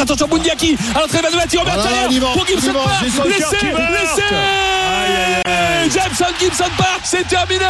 Attention Bundiaki à l'entrée de Mathieu Robert pour Gibson Park. Laissez, laissez. Jameson Gibson Park, c'est terminé.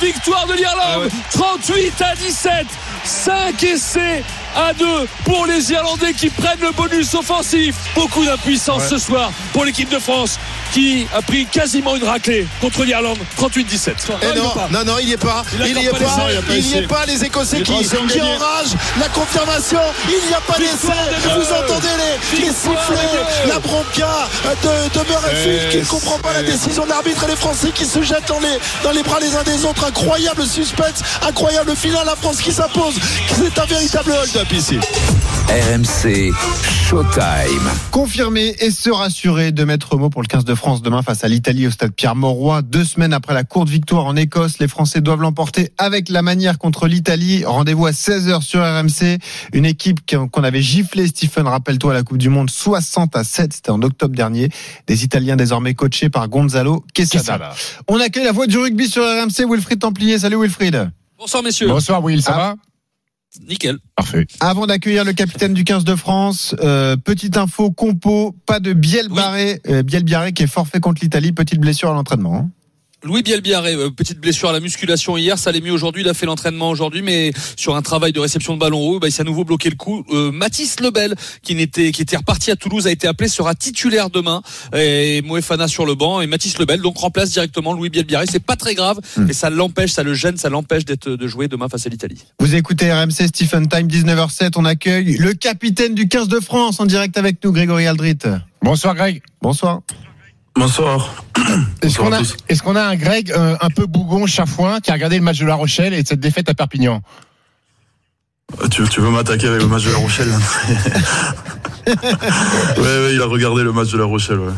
Victoire de l'Irlande, 38 à 17. 5 essais à 2 pour les Irlandais qui prennent le bonus offensif. Beaucoup d'impuissance ce soir pour l'équipe de France qui a pris quasiment une raclée contre l'Irlande 38-17. non, non, non, il n'y est pas. Il n'y est pas. Il n'y est pas. Les Écossais qui, qui enragent. La confirmation. Il n'y a pas d'essai. Vous entendez les, les sifflets, la bronca de, de Murrayfield qui ne comprend pas la décision de l'arbitre et les Français qui se jettent dans les, dans les bras les uns des autres. Incroyable suspense, incroyable final. La France qui s'impose. C'est un véritable hold-up ici. RMC Showtime. Confirmer et se rassurer de mettre mot pour le 15 de France demain face à l'Italie au stade Pierre-Mauroy. Deux semaines après la courte victoire en Écosse, les Français doivent l'emporter avec la manière contre l'Italie. Rendez-vous à 16h sur RMC. Une équipe qu'on avait giflé, Stephen, rappelle-toi, à la Coupe du Monde 60 à 7, c'était en octobre dernier. Des Italiens désormais coachés par Gonzalo Quesada. On accueille la voix du rugby sur RMC, Wilfried Templier. Salut Wilfried. Bonsoir messieurs. Bonsoir Will, ça va? Nickel. Parfait. Avant d'accueillir le capitaine du 15 de France, euh, petite info, compo, pas de Biel Barré, euh, Biel Biarré qui est forfait contre l'Italie, petite blessure à l'entraînement. Hein. Louis Bielbiaré, euh, petite blessure à la musculation hier, ça allait mieux aujourd'hui, il a fait l'entraînement aujourd'hui, mais sur un travail de réception de ballon haut, bah, il s'est à nouveau bloqué le coup. Euh, Mathis Lebel, qui n'était, qui était reparti à Toulouse, a été appelé, sera titulaire demain, et Moefana sur le banc, et Mathis Lebel, donc remplace directement Louis Bielbiaré. C'est pas très grave, Hmm. mais ça l'empêche, ça le gêne, ça l'empêche d'être, de jouer demain face à l'Italie. Vous écoutez RMC Stephen Time 19h07, on accueille le capitaine du 15 de France en direct avec nous, Grégory Aldrit. Bonsoir Greg. Bonsoir. Bonsoir. Est-ce qu'on a, un Greg euh, un peu bougon, chafouin, qui a regardé le match de La Rochelle et de cette défaite à Perpignan Euh, Tu, tu veux m'attaquer avec le match de La Rochelle Ouais, ouais, il a regardé le match de La Rochelle. Ouais.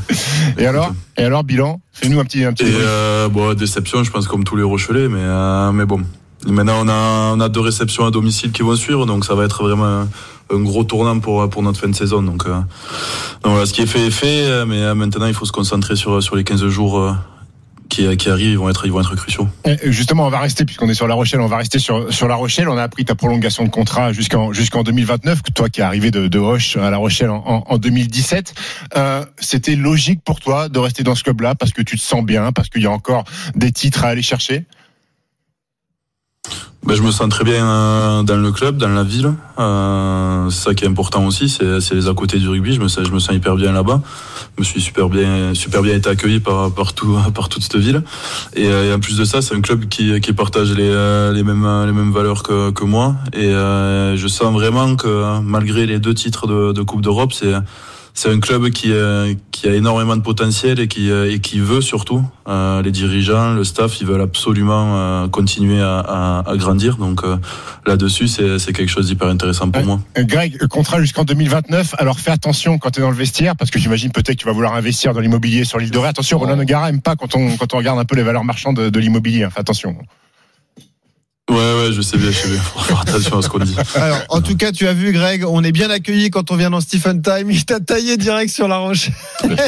Et alors Et alors, bilan Fais-nous un petit, un petit Et euh, bon, déception, je pense comme tous les Rochelais, mais euh, mais bon. Maintenant, on a on a deux réceptions à domicile qui vont suivre, donc ça va être vraiment un, gros tournant pour pour notre fin de saison. Donc, euh, donc voilà, ce qui est fait est fait, euh, mais euh, maintenant il faut se concentrer sur sur les 15 jours. euh, qui, qui arrivent, ils vont être, ils vont être cruciaux. Justement, on va rester, puisqu'on est sur La Rochelle, on va rester sur, sur La Rochelle. On a appris ta prolongation de contrat jusqu'en jusqu'en 2029, que toi qui es arrivé de, de Hoche à La Rochelle en, en 2017. Euh, C'était logique pour toi de rester dans ce club-là parce que tu te sens bien, parce qu'il y a encore des titres à aller chercher? Ben, je me sens très bien euh, dans le club, dans la ville. Euh, c'est ça qui est important aussi, c'est les à côté du rugby. Je me sens, je me sens hyper bien là-bas. Je me suis super bien, super bien été accueilli par, par, tout, par toute cette ville. Et, euh, et en plus de ça, c'est un club qui, qui partage les, euh, les, mêmes, les mêmes valeurs que, que moi. Et euh, je sens vraiment que malgré les deux titres de, de Coupe d'Europe, c'est c'est un club qui, euh, qui a énormément de potentiel et qui, euh, et qui veut surtout, euh, les dirigeants, le staff, ils veulent absolument euh, continuer à, à, à grandir. Donc euh, là-dessus, c'est quelque chose d'hyper intéressant pour Ouais. moi. Euh, Greg, euh, contrat jusqu'en 2029. Alors fais attention quand tu es dans le vestiaire, parce que j'imagine peut-être que tu vas vouloir investir dans l'immobilier sur l'île de Ré. Attention, Roland Nogara aime pas quand on, quand on regarde un peu les valeurs marchandes de, de l'immobilier. hein. Fais attention. Ouais, ouais, je sais bien, je sais bien. Faut faire attention à ce qu'on dit. Alors, en tout cas, tu as vu, Greg, on est bien accueilli quand on vient dans Stephen Time. Il t'a taillé direct sur la roche.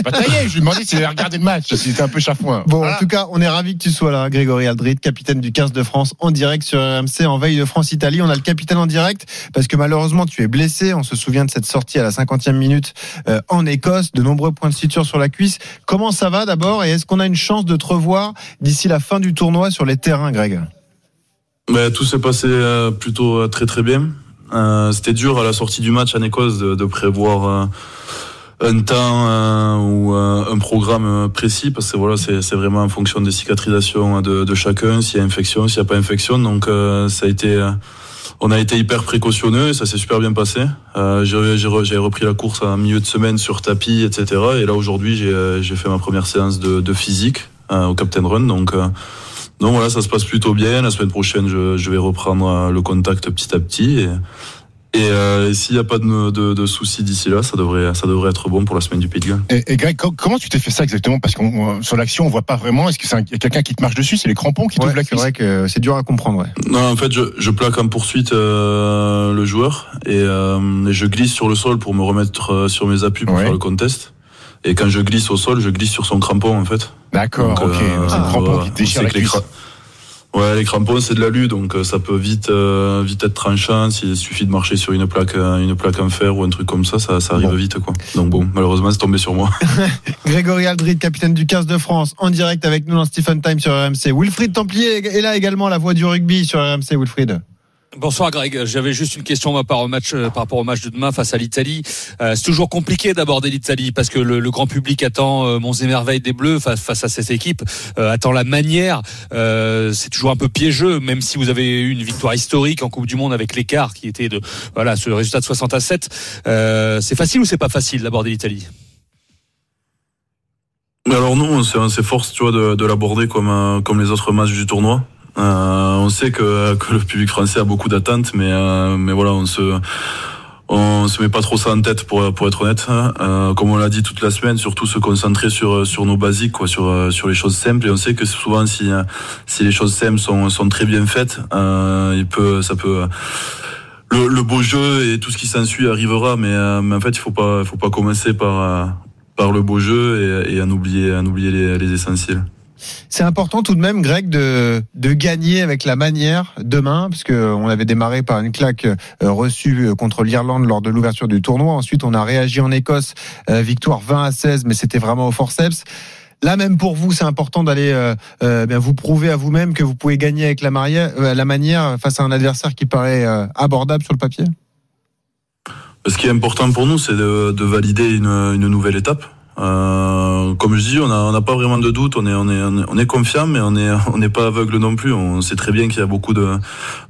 Pas taillé, je lui ai demandé s'il avait regardé le match, s'il était un peu chafouin. Bon, Voilà. en tout cas, on est ravi que tu sois là, Grégory Aldrit, capitaine du 15 de France, en direct sur RMC, en veille de France-Italie. On a le capitaine en direct parce que malheureusement, tu es blessé. On se souvient de cette sortie à la 50e minute euh, en Écosse, de nombreux points de suture sur la cuisse. Comment ça va d'abord? Et est-ce qu'on a une chance de te revoir d'ici la fin du tournoi sur les terrains, Greg? Ben, tout s'est passé euh, plutôt euh, très très bien. Euh, C'était dur à la sortie du match en Écosse de, de prévoir euh, un temps euh, ou euh, un programme précis parce que voilà c'est vraiment en fonction des cicatrisations de, de chacun, s'il y a infection, s'il n'y a pas infection. Donc ça a été on a été hyper précautionneux et ça s'est super bien passé. Euh, j'ai j'ai re- j'ai repris la course en milieu de semaine sur tapis, etc. Et là aujourd'hui j'ai j'ai fait ma première séance de, de physique euh, au Captain Run. Donc euh, donc voilà, ça se passe plutôt bien. La semaine prochaine, je, je vais reprendre euh, le contact petit à petit. Et, et, euh, et s'il n'y a pas de, de, de soucis d'ici là, ça devrait, ça devrait être bon pour la semaine du Pays de Galles. Et, et Greg, co- comment tu t'es fait ça exactement? Parce qu'on sur l'action, on voit pas vraiment. Est-ce que c'est un- y a quelqu'un qui te marche dessus? C'est les crampons qui Ouais, t'ouvrent la C'est cuisse? vrai que c'est dur à comprendre. Ouais. Non, en fait, je, je plaque en poursuite euh, le joueur et, euh, et je glisse sur le sol pour me remettre sur mes appuis pour Ouais. faire le contest. Et quand je glisse au sol, je glisse sur son crampon en fait. D'accord, ok. euh, c'est le crampon qui déchire la les cuisse. cra- Ouais, les crampons c'est de l'alu, donc euh, ça peut vite euh, vite être tranchant. S'il suffit de marcher sur une plaque une plaque en fer ou un truc comme ça, ça, ça arrive vite quoi. Donc bon, malheureusement c'est tombé sur moi. Grégory Aldrid, capitaine du 15 de France, en direct avec nous dans Stephen Time sur RMC. Wilfried Templier est là également, la voix du rugby sur RMC. Wilfried. Bonsoir Greg, j'avais juste une question par rapport au match, euh, par rapport au match de demain face à l'Italie. Euh, c'est toujours compliqué d'aborder l'Italie parce que le, grand public attend euh, Monts et merveilles des Bleus face, à cette équipe, attend la manière. c'est toujours un peu piégeux, même si vous avez eu une victoire historique en Coupe du Monde avec l'écart qui était de voilà ce résultat de 60 à 7. c'est facile ou c'est pas facile d'aborder l'Italie? Alors non, c'est force tu vois de, de l'aborder comme comme les autres matchs du tournoi. Euh, on sait que, que, le public français a beaucoup d'attentes, mais, euh, mais voilà, on se, on se met pas trop ça en tête pour, pour être honnête. Euh, comme on l'a dit toute la semaine, surtout se concentrer sur, sur nos basiques, quoi, sur, sur les choses simples. Et on sait que souvent, si, si les choses simples sont, sont très bien faites, il peut, ça peut. Le, le, beau jeu et tout ce qui s'ensuit arrivera, mais, mais en fait, il faut pas, faut pas commencer par, par le beau jeu et, et en oublier, en oublier les, les essentiels. C'est important tout de même, Greg, de, gagner avec la manière demain, parce on avait démarré par une claque euh, reçue contre l'Irlande lors de l'ouverture du tournoi. Ensuite, on a réagi en Écosse, euh, victoire 20 à 16, mais c'était vraiment au forceps. Là même pour vous, c'est important d'aller euh, vous prouver à vous-même que vous pouvez gagner avec la, manière, face à un adversaire qui paraît abordable sur le papier. Ce qui est important pour nous, c'est de, de valider une nouvelle étape. Euh, comme je dis, on n'a on a pas vraiment de doute, on est, on est, on est confiant, mais on n'est on n'est pas aveugle non plus. On sait très bien qu'il y a beaucoup de,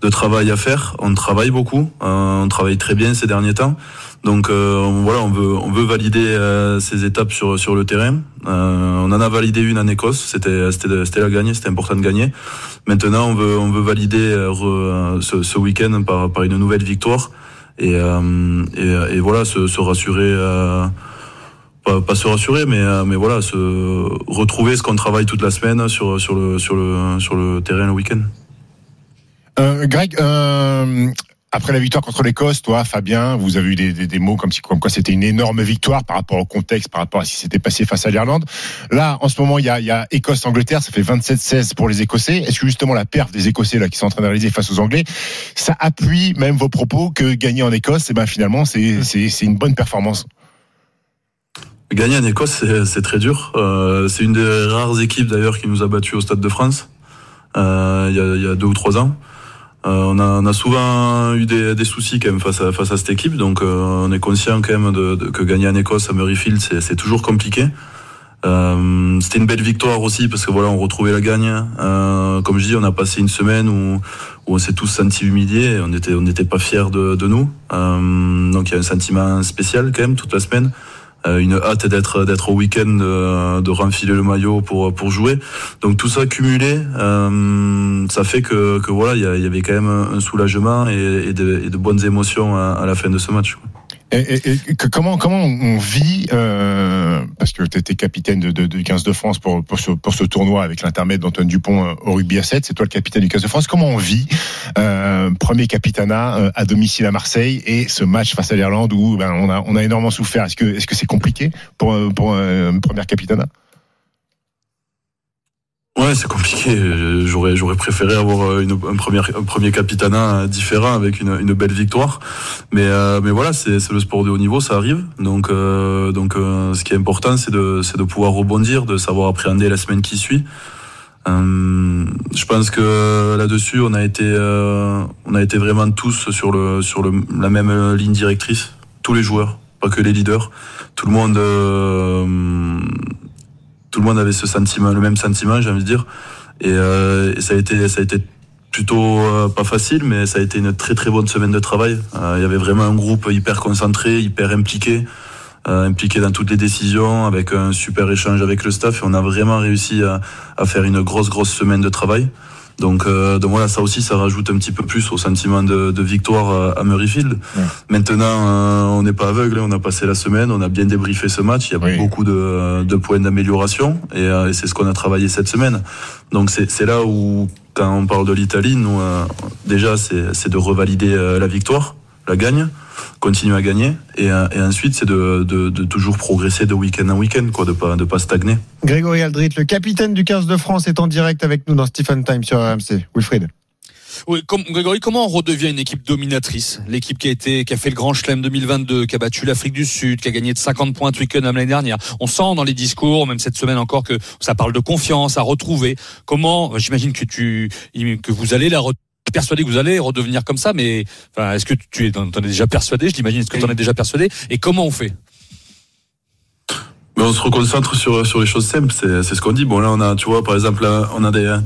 de travail à faire. On travaille beaucoup, euh, on travaille très bien ces derniers temps. Donc euh, voilà, on veut, on veut valider euh, ces étapes sur, sur le terrain. on en a validé une en Écosse, c'était, c'était, c'était la gagner, c'était important de gagner. Maintenant, on veut, on veut valider ce, ce week-end par, par une nouvelle victoire et, et, et, voilà, se, se rassurer pas, se rassurer, mais, euh, mais voilà, se retrouver ce qu'on travaille toute la semaine sur, sur, le, sur, le, sur le terrain le week-end. Euh, Greg, euh, après la victoire contre l'Écosse, toi, Fabien, vous avez eu des, des, des mots comme, comme quoi c'était une énorme victoire par rapport au contexte, par rapport à ce qui s'était passé face à l'Irlande. Là, en ce moment, il y a, il y a Écosse-Angleterre, ça fait 27-16 pour les Écossais. Est-ce que justement la perte des Écossais là qui sont en train de réaliser face aux Anglais, ça appuie même vos propos que gagner en Écosse, et eh ben finalement, c'est c'est une bonne performance? Gagner en Écosse, c'est très dur. Euh, c'est une des rares équipes d'ailleurs qui nous a battus au Stade de France euh, il, y y a, deux ou trois ans. Euh, on, a, on, a, souvent eu des, des, soucis quand même face à, face à cette équipe, donc euh, on est conscient quand même de, de, que gagner en Écosse à Murrayfield, c'est toujours compliqué. Euh, C'était une belle victoire aussi parce que voilà, on retrouvait la gagne. Euh, comme je dis, on a passé une semaine où, où on s'est tous sentis humiliés. on était, on n'était pas fiers de, de nous. Euh, donc il y a un sentiment spécial quand même toute la semaine. Euh, une hâte d'être d'être au week-end, euh, de renfiler le maillot pour pour jouer. Donc tout ça cumulé, euh, ça fait que, que voilà, il y, avait quand même un soulagement et, de, de, bonnes émotions à la fin de ce match. Comment comment on vit euh, parce que tu étais capitaine de, de, 15 de France pour pour ce, pour ce tournoi avec l'intermède d'Antoine Dupont euh, au rugby à 7, c'est toi le capitaine du 15 de France. Comment on vit euh, premier capitanat euh, à domicile à Marseille et ce match face à l'Irlande où ben, on a on a énormément souffert. Est-ce que est-ce que c'est compliqué pour pour un premier capitanat Ouais, c'est compliqué. J'aurais, j'aurais préféré avoir euh, une, un, premier, un premier différent avec une, une belle victoire. Mais, euh, mais voilà, c'est, c'est le sport de haut niveau, ça arrive. Donc, euh, donc ce qui est important, c'est de, c'est de pouvoir rebondir, de savoir appréhender la semaine qui suit. je pense que là-dessus, on a été, on a été vraiment tous sur le, sur le, la même ligne directrice. Tous les joueurs, pas que les leaders. Tout le monde tout le monde avait ce le même sentiment, j'ai envie de dire. Et, euh, ça a été, ça a été plutôt euh, pas facile, mais ça a été une très très bonne semaine de travail. Euh, il y avait vraiment un groupe hyper concentré, hyper impliqué, impliqué dans toutes les décisions, avec un super échange avec le staff. Et on a vraiment réussi à faire une grosse grosse semaine de travail. Donc, euh, donc voilà, ça aussi, ça rajoute un petit peu plus au sentiment de, de victoire euh, à Murrayfield. Maintenant, euh, on n'est pas aveugle, on a passé la semaine, on a bien débriefé ce match. Il y a beaucoup de, de, points d'amélioration et, et c'est ce qu'on a travaillé cette semaine. Donc c'est là où, quand on parle de l'Italie, nous déjà c'est de revalider la victoire, la gagne. Continuer à gagner. Et, et ensuite, c'est de, de, de, toujours progresser de week-end en week-end, quoi, de pas de pas stagner. Grégory Aldrit, le capitaine du 15 de France, est en direct avec nous dans Stephen Time sur RMC. Wilfried. Oui, comme, Grégory, comment on redevient une équipe dominatrice? L'équipe qui a été, qui a fait le Grand Chelem 2022, qui a battu l'Afrique du Sud, qui a gagné de 50 points Twickenham l'année dernière. On sent dans les discours, même cette semaine encore, que ça parle de confiance, à retrouver. Comment J'imagine que tu, que vous allez la persuadé que vous allez redevenir comme ça, mais est-ce que tu es, en es déjà persuadé Je l'imagine. Est-ce que tu en es déjà persuadé Et comment on fait? Mais on se reconcentre sur sur les choses simples, c'est ce qu'on dit. Bon là on a tu vois par exemple on a des,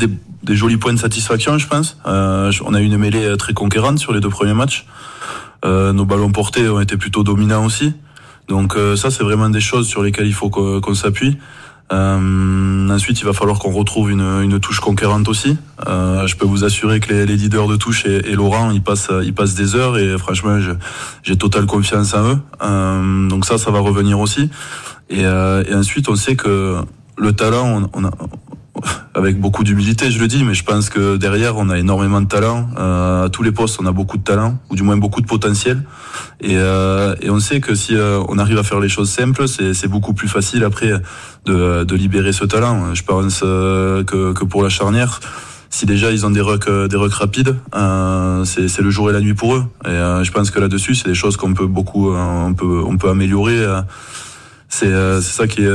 des, jolis points de satisfaction je pense. Euh, on a eu une mêlée très conquérante sur les deux premiers matchs. Euh, nos ballons portés ont été plutôt dominants aussi. Donc euh, ça c'est vraiment des choses sur lesquelles il faut qu'on s'appuie. Euh, ensuite, il va falloir qu'on retrouve une, une, touche conquérante aussi. Euh, je peux vous assurer que les, les leaders de touche et, et, Laurent, ils passent, ils passent des heures et franchement, j'ai totale confiance en eux. Euh, donc ça, ça va revenir aussi. Et, euh, et, ensuite, on sait que le talent, on, on a, avec beaucoup d'humilité, je le dis, mais je pense que derrière, on a énormément de talent. Euh, à tous les postes, on a beaucoup de talent, ou du moins beaucoup de potentiel. Et, euh, et on sait que si euh, on arrive à faire les choses simples, c'est beaucoup plus facile après de, de, libérer ce talent. Je pense euh, que, que, pour la charnière, si déjà ils ont des rucks, des rucks rapides, euh, c'est le jour et la nuit pour eux. Et euh, je pense que là-dessus, c'est des choses qu'on peut beaucoup, on peut, on peut améliorer. C'est ça qui est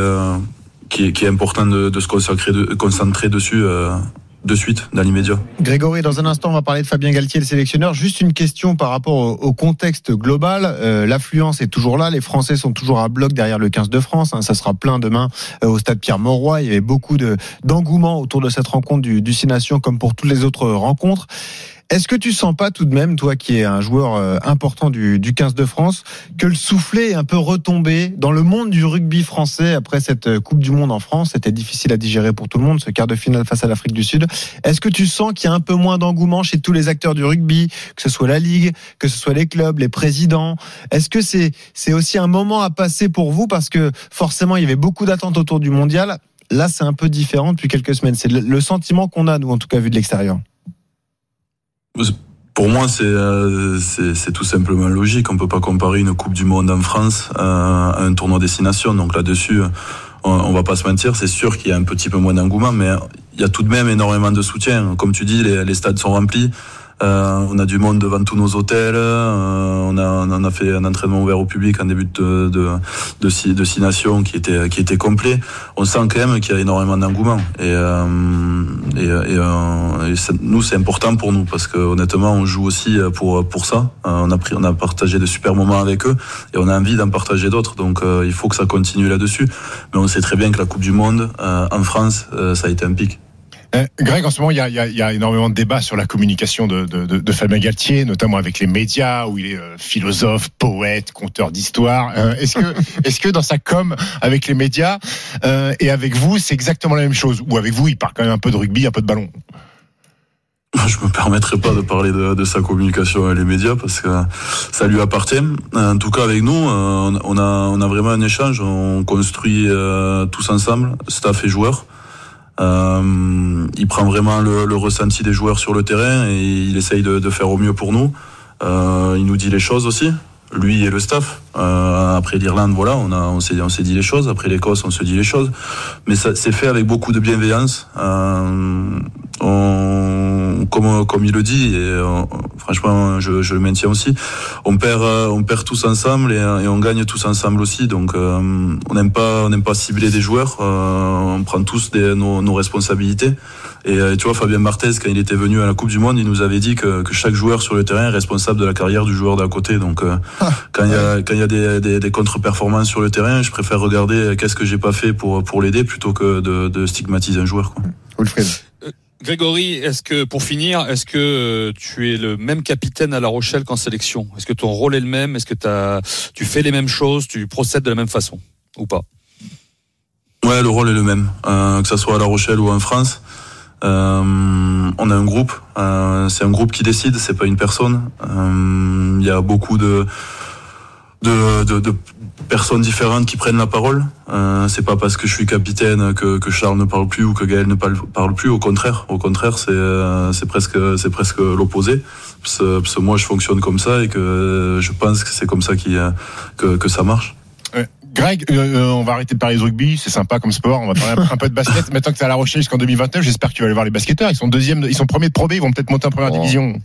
qui est, important de, se concentrer, de, concentrer dessus. Euh, de suite, dans l'immédiat. Grégory, dans un instant, on va parler de Fabien Galtier, le sélectionneur. Juste une question par rapport au, contexte global. Euh, L'affluence est toujours là. Les Français sont toujours à bloc derrière le 15 de France. Hein. Ça sera plein demain euh, au stade Pierre-Mauroy. Il y avait beaucoup d'engouement autour de cette rencontre du, du Nations, comme pour toutes les autres rencontres. Est-ce que tu sens pas tout de même, toi qui es un joueur euh, important du, du 15 de France, que le soufflet est un peu retombé dans le monde du rugby français après cette euh, Coupe du Monde en France? C'était difficile à digérer pour tout le monde, ce quart de finale face à l'Afrique du Sud. Est-ce que tu sens qu'il y a un peu moins d'engouement chez tous les acteurs du rugby, que ce soit la Ligue, que ce soit les clubs, les présidents? Est-ce que c'est c'est aussi un moment à passer pour vous? Parce que forcément il y avait beaucoup d'attentes autour du mondial Là, c'est un peu différent depuis quelques semaines. C'est le sentiment qu'on a, nous, en tout cas, vu de l'extérieur. Pour moi, euh, c'est tout simplement logique. On peut pas comparer une Coupe du Monde en France euh, à un tournoi destination. Donc là-dessus, on, va pas se mentir. C'est sûr qu'il y a un petit peu moins d'engouement, mais il y a tout de même énormément de soutien. Comme tu dis, les stades sont remplis. Euh, on a du monde devant tous nos hôtels. Euh, on, a, on a fait un entraînement ouvert au public en début de, de, de, six, de six nations qui était, qui complet. On sent quand même qu'il y a énormément d'engouement. Et, euh, et, euh, nous, c'est important pour nous parce que honnêtement, on joue aussi pour, pour ça. Euh, on, a pris, on a partagé de super moments avec eux et on a envie d'en partager d'autres. Donc il faut que ça continue là-dessus. Mais on sait très bien que la Coupe du Monde en France, ça a été un pic. Euh, Greg, en ce moment, il y, a, il, y énormément de débats sur la communication de, de, de, de, Fabien Galtier, notamment avec les médias, où il est euh, philosophe, poète, conteur d'histoire. Euh, est-ce que, est-ce que dans sa com avec les médias et avec vous, c'est exactement la même chose? Ou avec vous, il parle quand même un peu de rugby, un peu de ballon? Je me permettrai pas de parler de, de, sa communication avec les médias parce que ça lui appartient. En tout cas, avec nous, on a, on a vraiment un échange. On construit tous ensemble, staff et joueurs. Euh, il prend vraiment le, le, ressenti des joueurs sur le terrain et il essaye de, de faire au mieux pour nous. Euh, il nous dit les choses aussi, lui et le staff. Euh, après l'Irlande, voilà, on a, on s'est, on s'est dit les choses. Après l'Écosse, on se dit les choses. Mais ça, c'est fait avec beaucoup de bienveillance. Euh, on, comme, comme il le dit, et on, franchement, je, je, le maintiens aussi. On perd, euh, on perd tous ensemble et, et on gagne tous ensemble aussi. Donc, euh, on n'aime pas, on n'aime pas cibler des joueurs. Euh, on prend tous des, nos, nos responsabilités. Et tu vois, Fabien Martez, quand il était venu à la Coupe du Monde, il nous avait dit que, que chaque joueur sur le terrain est responsable de la carrière du joueur d'à côté. Donc, ah, quand il y a, y des, des, des contre-performances sur le terrain, je préfère regarder qu'est-ce que j'ai pas fait pour, pour l'aider plutôt que de, de stigmatiser un joueur. Quoi. Wilfried. Grégory, est-ce que pour finir, est-ce que tu es le même capitaine à La Rochelle qu'en sélection? Est-ce que ton rôle est le même? Est-ce que as, tu fais les mêmes choses? Tu procèdes de la même façon? Ou pas? Ouais, le rôle est le même, euh, que ça soit à La Rochelle ou en France. Euh, on a un groupe, euh, c'est un groupe qui décide, c'est pas une personne. Il y a beaucoup de de, de, de personnes différentes qui prennent la parole. Euh, c'est pas parce que je suis capitaine que, que Charles ne parle plus ou que Gaël ne parle, parle plus. Au contraire, au contraire, c'est euh, c'est presque c'est presque l'opposé. Parce, parce que moi, je fonctionne comme ça et que je pense que c'est comme ça qui que, que ça marche. Greg, euh, on va arrêter de parler de rugby, c'est sympa comme sport. On va parler un peu de basket. Maintenant que tu à La Rochelle jusqu'en 2029, j'espère que tu vas aller voir les basketteurs. Ils sont deuxième, ils sont premiers de Pro B, ils vont peut-être monter en première Oh. division.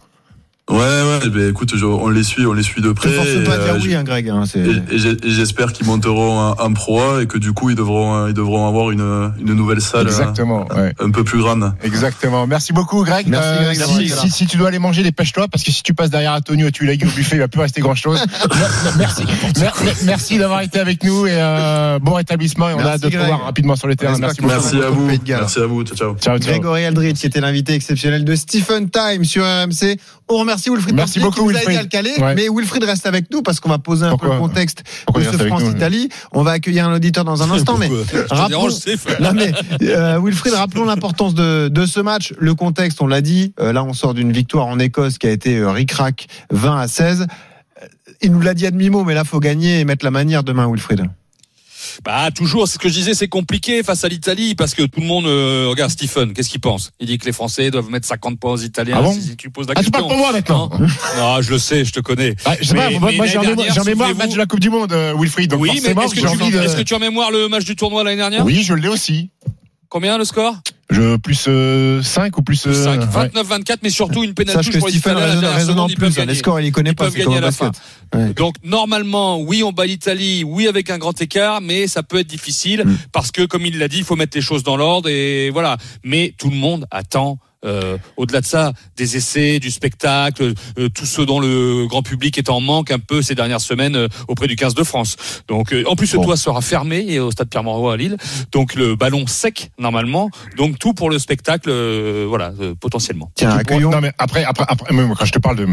Ouais, ouais. Ben, écoute, je- on les suit, on les suit de près. Ne et, pas à dire euh, oui, hein, Greg. hein, c'est- Et, et et j'espère qu'ils monteront en, en Pro A et que du coup ils devront ils devront avoir une, une nouvelle salle Exactement. euh, ouais. un peu plus grande. Exactement. Merci beaucoup, Greg. Merci, Greg, si, si, si tu dois aller manger, dépêche-toi, parce que si tu passes derrière Antonio, tu l'as au buffet, il va plus rester grand-chose. merci. Mer- Merci d'avoir été avec nous et euh, bon rétablissement. Et on a hâte de te voir rapidement sur le terrain. J'espère Merci beaucoup. Merci à vous. Merci à vous. Ciao ciao. Ciao, ciao. Grégory Aldrich, qui était l'invité exceptionnel de Stephen Time sur RMC. On remercie Wilfried Merci Martinet beaucoup, Wilfried. à le caler. Ouais. Mais Wilfried reste avec nous parce qu'on va poser un peu le contexte Pourquoi de ce France-Italie. On va accueillir un auditeur dans un instant. mais rappelons- Non mais euh, Wilfried, rappelons l'importance de, de ce match, le contexte, on l'a dit. Euh, là, on sort d'une victoire en Écosse qui a été euh, ric-rac 20 à 16. Euh, Il nous l'a dit à demi-mot, mais là, faut gagner et mettre la manière demain, Wilfried. Bah toujours, c'est ce que je disais, c'est compliqué face à l'Italie parce que tout le monde euh, regarde Stephen, qu'est-ce qu'il pense? Il dit que les Français doivent mettre 50 points aux Italiens. Ah bon? si, tu poses la Ah, question. parles pour moi maintenant. Non, Non, je le sais, je te connais. Ah, je sais Mais- pas, moi, mais moi, j'ai en mémoire, le match de la Coupe du Monde, euh, Wilfried. Donc oui, mais est-ce que, de- est-ce que tu as en mémoire le match du tournoi l'année dernière? Oui, je l'ai aussi. Combien le score? Je, plus 5 ou plus. Plus euh, 5, ouais. 29-24, mais surtout une pénalité Sache que pour les Stephen raisonne, en plus. hein. Les scores, il les connaît Ils pas, c'est comme gagner au à la basket. Ouais. Donc normalement, oui, on bat l'Italie, oui avec un grand écart, mais ça peut être difficile Mm. parce que, comme il l'a dit, il faut mettre les choses dans l'ordre et voilà. Mais tout le monde attend. Euh, au-delà de ça, des essais, du spectacle, euh, tout ce dont le grand public est en manque un peu ces dernières semaines euh, auprès du 15 de France. Donc, euh, en plus, Bon. le toit sera fermé et au stade Pierre-Mauroy à Lille. Donc, le ballon sec normalement. Donc, tout pour le spectacle, euh, voilà, euh, potentiellement. Tiens, accueillons. Non, mais après, après, après, quand je te parle de,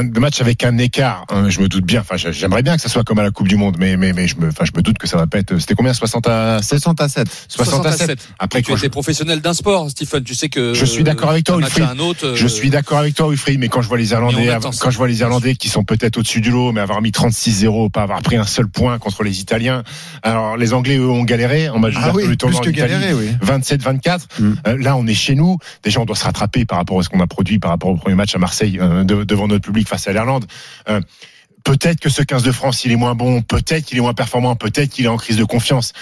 de, match avec un écart, hein, je me doute bien. Enfin, j'aimerais bien que ça soit comme à la Coupe du Monde, mais, mais, mais je me, enfin, je me doute que ça va pas être. C'était combien 60 à 7 60 à 7. 60 à 7. Après, Tu quand étais professionnel d'un sport, Stephen. Tu sais que Je suis d'accord avec toi, Wilfried. à un autre, euh, Je suis d'accord avec toi, Wilfried, mais quand je vois les Irlandais, on ça. quand je vois les Irlandais qui sont peut-être au-dessus du lot, mais avoir mis 36-0, pas avoir pris un seul point contre les Italiens. Alors, les Anglais, eux, ont galéré en match Ah oui, du plus que galéré, oui. 27-24. Mm. Euh, là, on est chez nous. Déjà, on doit se rattraper par rapport à ce qu'on a produit par rapport au premier match à Marseille euh, de- devant notre public face à l'Irlande. Euh, peut-être que ce 15 de France, il est moins bon. Peut-être qu'il est moins performant. Peut-être qu'il est en crise de confiance.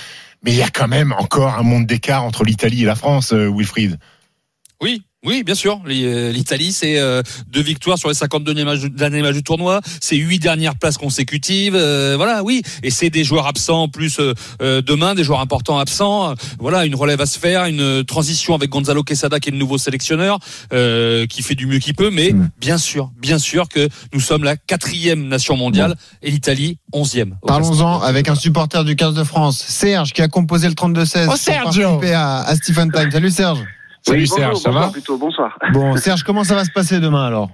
Mais il y a quand même encore un monde d'écart entre l'Italie et la France, euh, Wilfried. Oui, oui, bien sûr. Euh, L'Italie, c'est euh, deux victoires sur les 52 derniers matchs, du tournoi. C'est huit dernières places consécutives. euh, voilà, oui. Et c'est des joueurs absents en plus euh, demain, des joueurs importants absents. Voilà, une relève à se faire, une transition avec Gonzalo Quesada qui est le nouveau sélectionneur, euh, qui fait du mieux qu'il peut. Mais Mm. bien sûr, bien sûr que nous sommes la quatrième nation mondiale et l'Italie onzième. Parlons-en avec un supporter du 15 de France, Serge, qui a composé le 32-16. Oh, participer à, à Stephen Time. Salut Serge. Salut Oui, Serge, bonjour, ça bonsoir va plutôt, bonsoir. Bon, Serge, comment ça va se passer demain alors?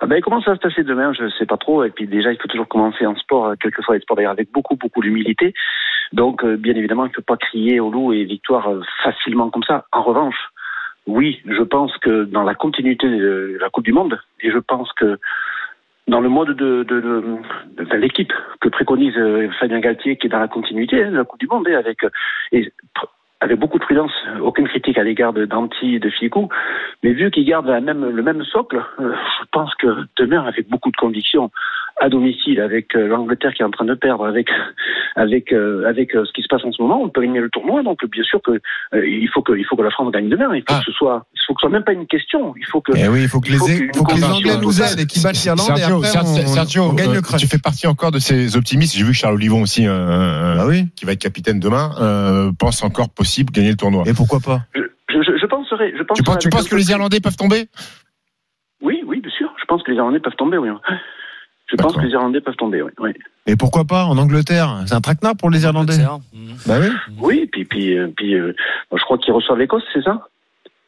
Ah ben, comment ça va se passer demain? Je sais pas trop. Et puis déjà, il faut toujours commencer en sport, euh, quel que soit les sports d'ailleurs, avec beaucoup, beaucoup d'humilité. Donc, euh, bien évidemment, il ne faut pas crier au loup et victoire euh, facilement comme ça. En revanche, oui, je pense que dans la continuité de la Coupe du Monde, et je pense que dans le mode de, de, de, de- de l'équipe que préconise Fabien Galtier, qui est dans la continuité hein, de la Coupe du Monde, avec, et pr- avec beaucoup de prudence, aucune critique à l'égard de Danti et de Ficou, mais vu qu'ils gardent la même, le même socle, euh, je pense que demain, avec beaucoup de conviction, à domicile, avec euh, l'Angleterre qui est en train de perdre, avec avec euh, avec ce qui se passe en ce moment, on peut gagner le tournoi. Donc bien sûr que euh, il faut que il faut que la France gagne demain. Il faut Ah. que ce soit, il faut que ce soit même pas une question. Il faut que Eh oui, il faut que il faut les, qu'une faut que les convention Anglais nous aident et qu'ils battent l'Irlande et Sergio, après Sergio, on, Sergio, on gagne euh, le crush. tu fais partie encore de ces optimistes. J'ai vu que Charles Olivon aussi, Bah oui. qui va être capitaine demain, euh, pense encore possible gagner le tournoi. Et pourquoi pas je, je, je penserai. Je Tu penses, tu que les Irlandais peuvent tomber? Oui, oui, bien sûr. Je pense que les Irlandais peuvent tomber. Oui. Je pense que les Irlandais peuvent tomber. Oui. oui. Et pourquoi pas en Angleterre? C'est un traquenard pour les Irlandais. Bah oui. Oui, puis puis euh, puis euh, je crois qu'ils reçoivent l'Écosse, c'est ça?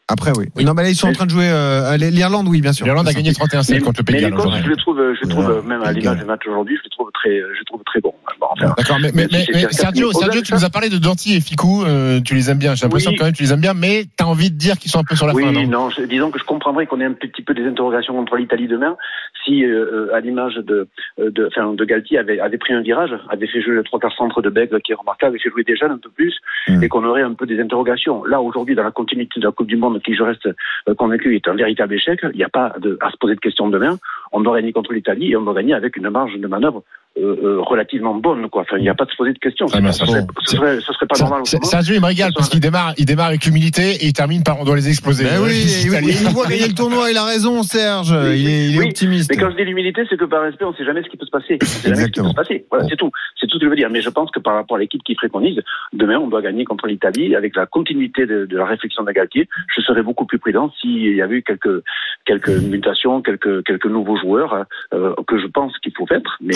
Après oui. Oui. Non mais là ils sont en train de jouer euh, l'Irlande oui bien sûr. L'Irlande a gagné 31-7 contre le Pays mais de Galles je le trouve, je le trouve euh, même à l'image du match aujourd'hui, je le trouve très, je le trouve très bon. Bon, enfin, D'accord, mais, mais, mais, Sergio, Sergio tu nous as parlé de Danti et Ficou, euh, tu les aimes bien. J'ai l'impression quand même que tu les aimes bien, mais tu as envie de dire qu'ils sont un peu sur la oui, fin. Oui, non, disons que je comprendrais qu'on ait un petit peu des interrogations contre l'Italie demain si, euh, à l'image de, de, enfin, de Galtier, avait, avait pris un virage, avait fait jouer le trois quarts centre de Bègle qui est remarquable, avait fait jouer des jeunes un peu plus, mm. et qu'on aurait un peu des interrogations. Là, aujourd'hui, dans la continuité de la Coupe du Monde, qui je reste convaincu est un véritable échec, il n'y a pas à se poser de questions demain. On doit gagner contre l'Italie et on doit gagner avec une marge de manœuvre euh, euh, relativement bonne. Quoi. Enfin, il n'y a pas de se poser de questions. Ah, ce, serait, ce, serait, ce, serait, pas normal. Sergio, il me régale parce qu'il démarre, il démarre avec l'humilité et il termine par on doit les exploser. Ben oui, il, il, voit gagner le tournoi, il a raison, Serge. il est, il est optimiste. Mais quand je dis l'humilité, c'est que par respect, on ne sait jamais ce qui peut se passer. On sait jamais ce qui peut se passer. Voilà, c'est tout. C'est tout ce que je veux dire. Mais je pense que par rapport à l'équipe qui préconise, demain, on doit gagner contre l'Italie avec la continuité de, de la réflexion d'Agaltier. Je serais beaucoup plus prudent s'il y avait eu quelques, quelques mutations, quelques, quelques nouveaux joueurs euh, que je pense qu'il faut être. Mais,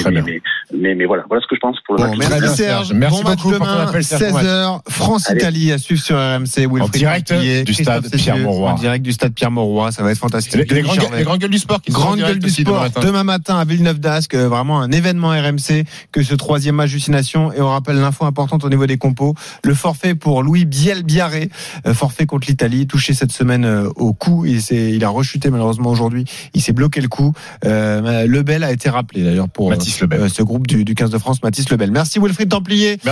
mais, mais, voilà. Voilà ce que je pense pour le bon, match. Merci Serge. Merci bon beaucoup demain, 16h, France-Italie à suivre sur RMC. Wilfried en direct Templier, du stade Pierre-Mauroy. En direct du stade Pierre-Mauroy. Ça va être fantastique. Les, les, grandes, les grandes gueules du sport qui Grande gueule du sport demain matin. demain matin à Villeneuve d'Ascq. Vraiment un événement RMC que ce troisième match Destination. Et on rappelle l'info importante au niveau des compos. Le forfait pour Louis Biel-Biarré. Forfait contre l'Italie. Touché cette semaine au cou. Il, il a rechuté malheureusement aujourd'hui. Il s'est bloqué le cou. Euh, Lebel a été rappelé d'ailleurs pour Mathis Lebel. Groupe du, du 15 de France, Mathis Lebel. Merci Wilfried Templier.